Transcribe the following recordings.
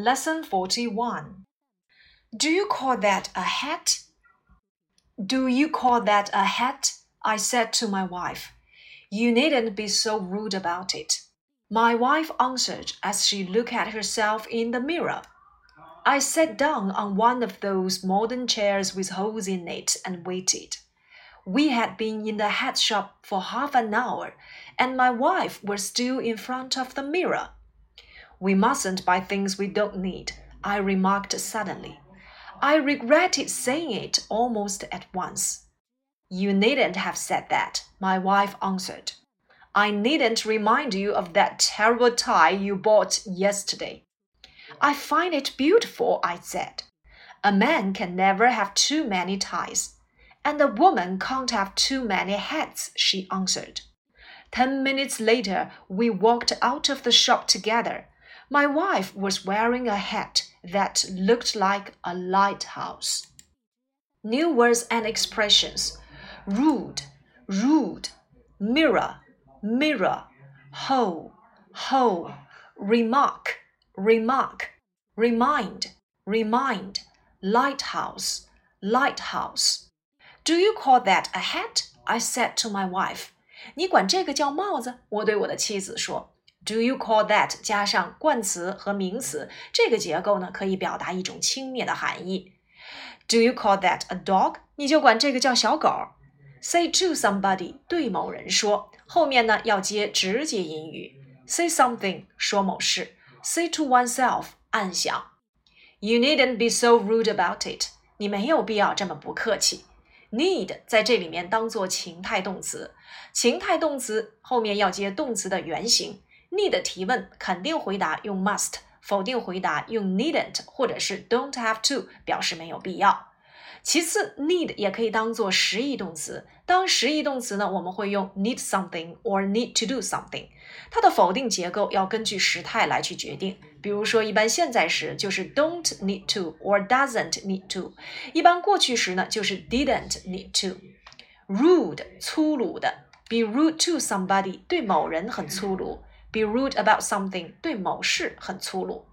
Lesson 41. Do you call that a hat? Do you call that a hat? I said to my wife. You needn't be so rude about it. My wife answered as she looked at herself in the mirror. I sat down on one of those modern chairs with holes in it and waited. We had been in the hat shop for half an hour, and my wife was still in front of the mirror. We mustn't buy things we don't need, I remarked suddenly. I regretted saying it almost at once. You needn't have said that, my wife answered. I needn't remind you of that terrible tie you bought yesterday. I find it beautiful, I said. A man can never have too many ties. And a woman can't have too many hats, she answered. Ten minutes later, we walked out of the shop together. My wife was wearing a hat that looked like a lighthouse. New words and expressions rude, rude, mirror, mirror, hole, hole, remark, remark, remind, remind, lighthouse, lighthouse. Do you call that a hat? I said to my wife. 你管这个叫帽子？我对我的妻子说。 Do you call that 加上冠词和名词，这个结构呢可以表达一种轻蔑的含义。Do you call that a dog？你就管这个叫小狗。Say to somebody 对某人说，后面呢要接直接引语。Say something 说某事。Say to oneself 暗想。You needn't be so rude about it。你没有必要这么不客气。Need 在这里面当做情态动词，情态动词后面要接动词的原形。Need 提问肯定回答用 must，否定回答用 needn't 或者是 don't have to 表示没有必要。其次，need 也可以当做实义动词。当实义动词呢，我们会用 need something or need to do something。它的否定结构要根据时态来去决定。比如说，一般现在时就是 don't need to or doesn't need to；一般过去时呢就是 didn't need to。Rude，粗鲁的，be rude to somebody，对某人很粗鲁 ；be rude about something，对某事很粗鲁。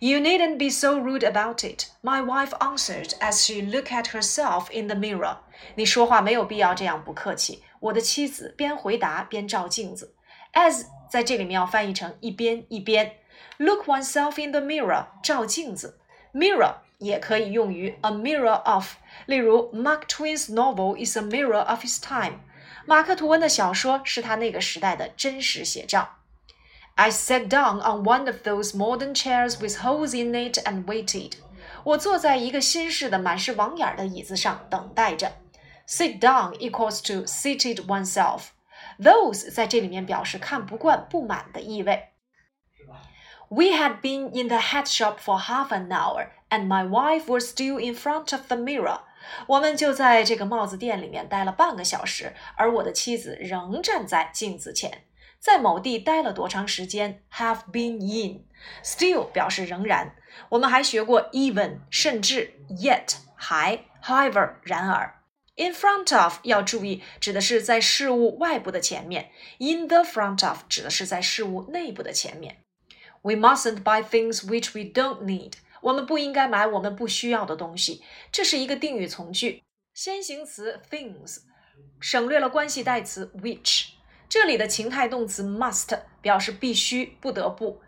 You needn't be so rude about it, my wife answered as she looked at herself in the mirror. 你说话没有必要这样不客气。我的妻子边回答边照镜子。As 在这里面要翻译成一边一边。Look oneself in the mirror，照镜子。Mirror 也可以用于 a mirror of，例如 Mark Twain's novel is a mirror of his time。马克吐温的小说是他那个时代的真实写照。 I sat down on one of those modern chairs with holes in it and waited. 我坐在一个新式的满是网眼的椅子上等待着。Sit down equals to seated oneself. Those 在这里面表示看不惯、不满的意味。We had been in the hat shop for half an hour, and my wife was still in front of the mirror. 我们就在这个帽子店里面待了半个小时，而我的妻子仍站在镜子前。 在某地待了多长时间？Have been in，still 表示仍然。我们还学过 even，甚至，yet，还，however，然而。In front of 要注意，指的是在事物外部的前面；in the front of 指的是在事物内部的前面。We mustn't buy things which we don't need。我们不应该买我们不需要的东西。这是一个定语从句，先行词 things，省略了关系代词 which。这里的情态动词 must 表示必须、不得不，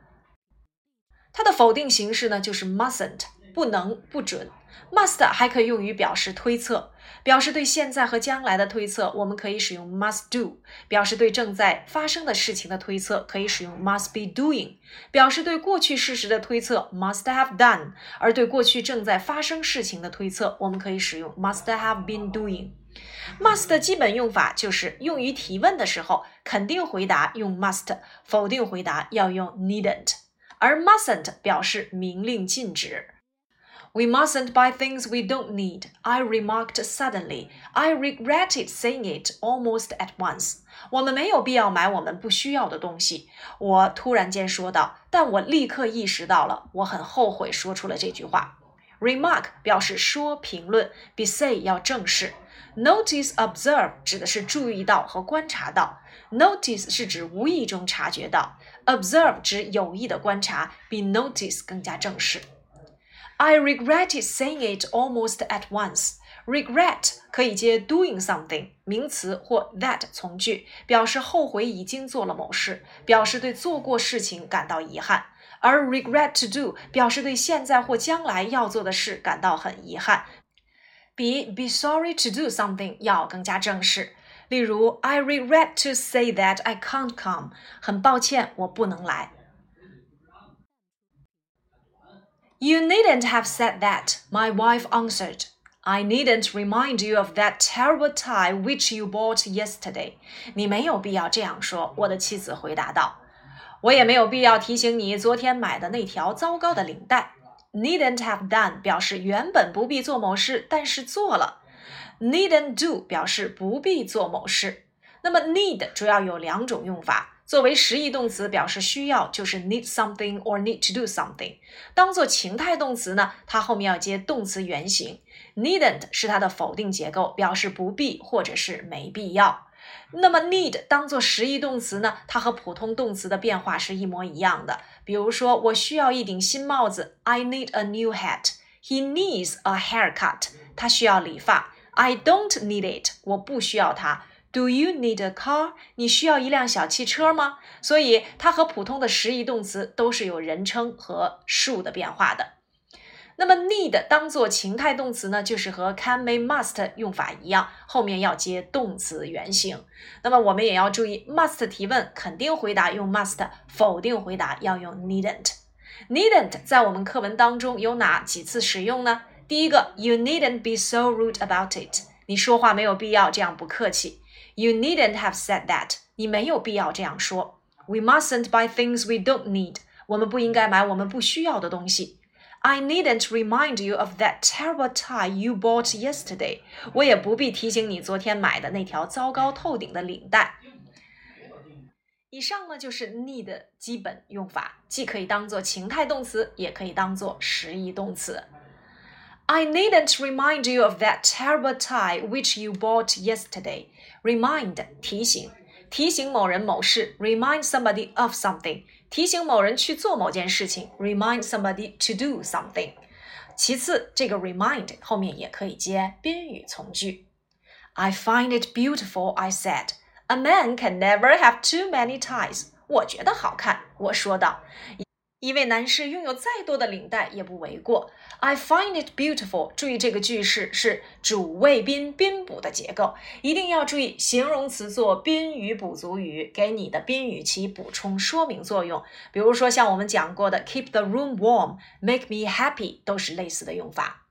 它的否定形式呢就是 mustn't，不能、不准。must 还可以用于表示推测，表示对现在和将来的推测，我们可以使用 must do；表示对正在发生的事情的推测，可以使用 must be doing；表示对过去事实的推测，must have done；而对过去正在发生事情的推测，我们可以使用 must have been doing。Must 的基本用法就是用于提问的时候，肯定回答用 must，否定回答要用 needn't，而 mustn't 表示明令禁止。We mustn't buy things we don't need, I remarked suddenly. I regretted saying it almost at once. 我们没有必要买我们不需要的东西，我突然间说道，但我立刻意识到了，我很后悔说出了这句话。Remark 表示说、评论，比 say 要正式。Notice, observe 指的是注意到和观察到。Notice 是指无意中察觉到 observe 指有意的观察，比 notice 更加正式。I regretted saying it almost at once. Regret 可以接 doing something 名词或 that 从句，表示后悔已经做了某事，表示对做过事情感到遗憾。而 regret to do 表示对现在或将来要做的事感到很遗憾，比 be sorry to do something 要更加正式。例如，I regret to say that I can't come。很抱歉，我不能来。You needn't have said that, my wife answered. I needn't remind you of that terrible tie which you bought yesterday. 你没有必要这样说，我的妻子回答道。我也没有必要提醒你昨天买的那条糟糕的领带。 Needn't have done 表示原本不必做某事，但是做了。Needn't do 表示不必做某事。那么 need 主要有两种用法。作为实义动词表示需要，就是 need something or need to do something。当做情态动词呢，它后面要接动词原形。Needn't 是它的否定结构，表示不必或者是没必要。那么 need 当做实义动词呢，它和普通动词的变化是一模一样的。比如说，我需要一顶新帽子，I need a new hat。He needs a haircut。他需要理发。I don't need it，我不需要它。Do you need a car？你需要一辆小汽车吗？所以它和普通的实义动词都是有人称和数的变化的。那么 need 当做情态动词呢，就是和 can、may、must 用法一样，后面要接动词原形。那么我们也要注意，must 提问肯定回答用 must，否定回答要用 needn't。needn't 在我们课文当中有哪几次使用呢？第一个，You needn't be so rude about it。你说话没有必要这样不客气。You needn't have said that。你没有必要这样说。We mustn't buy things we don't need。我们不应该买我们不需要的东西。I needn't remind you of that terrible tie you bought yesterday。我也不必提醒你昨天买的那条糟糕透顶的领带。以上呢就是 need 的基本用法，既可以当做情态动词，也可以当做实义动词。I needn't remind you of that terrible tie which you bought yesterday. Remind 提醒，提醒某人某事。Remind somebody of something， 提醒某人去做某件事情。Remind somebody to do something。其次，这个 remind 后面也可以接宾语从句。I find it beautiful, I said. A man can never have too many ties. 我觉得好看，我说道。一位男士拥有再多的领带也不为过。I find it beautiful。注意这个句式是主谓宾宾补的结构，一定要注意形容词做宾语补足语，给你的宾语起补充说明作用。比如说像我们讲过的 keep the room warm、make me happy 都是类似的用法。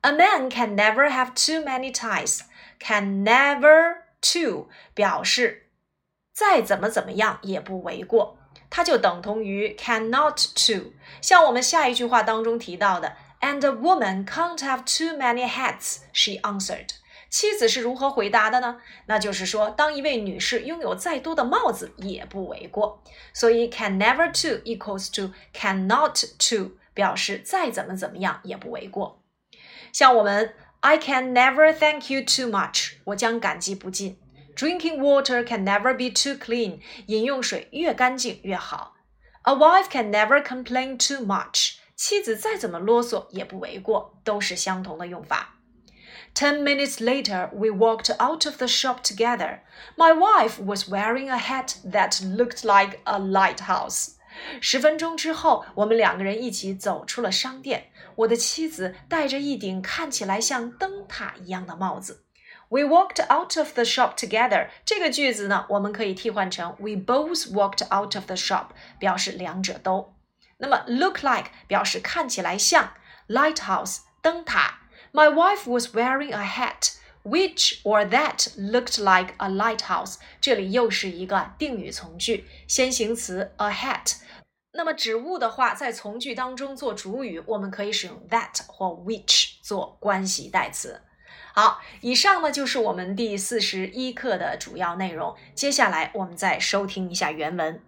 A man can never have too many ties。Can never to 表示再怎么怎么样也不为过。它就等同于 cannot to。像我们下一句话当中提到的，And a woman can't have too many hats. She answered. 妻子是如何回答的呢？那就是说，当一位女士拥有再多的帽子也不为过。所以 can never to equals to cannot to，表示再怎么怎么样也不为过。像我们，I can never thank you too much。我将感激不尽。Drinking water can never be too clean. 饮用水越干净越好。A wife can never complain too much. 妻子再怎么啰嗦也不为过，都是相同的用法。Ten minutes later, we walked out of the shop together. My wife was wearing a hat that looked like a lighthouse. 十分钟之后，我们两个人一起走出了商店。我的妻子戴着一顶看起来像灯塔一样的帽子。 We walked out of the shop together。这个句子呢，我们可以替换成 We both walked out of the shop，表示两者都。那么 look like 表示看起来像 lighthouse 灯塔。My wife was wearing a hat which or that looked like a lighthouse。这里又是一个定语从句，先行词 a hat。那么指物的话，在从句当中做主语，我们可以使用 that 或 which 做关系代词。 好，以上呢就是我们第四十一课的主要内容。接下来我们再收听一下原文。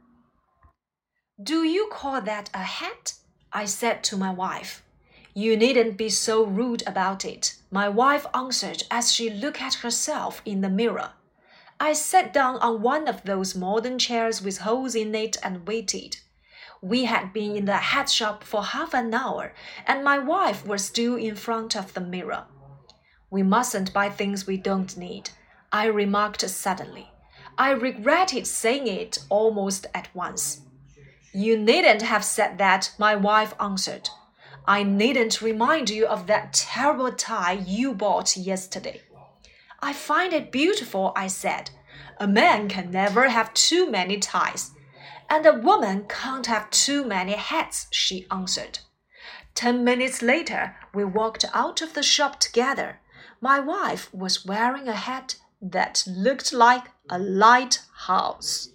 Do you call that a hat? I said to my wife. You needn't be so rude about it, my wife answered as she looked at herself in the mirror. I sat down on one of those modern chairs with holes in it and waited. We had been in the hat shop for half an hour, and my wife was still in front of the mirror. We mustn't buy things we don't need, I remarked suddenly. I regretted saying it almost at once. You needn't have said that, my wife answered. I needn't remind you of that terrible tie you bought yesterday. I find it beautiful, I said. A man can never have too many ties. And a woman can't have too many hats, she answered. Ten minutes later, we walked out of the shop together. My wife was wearing a hat that looked like a lighthouse.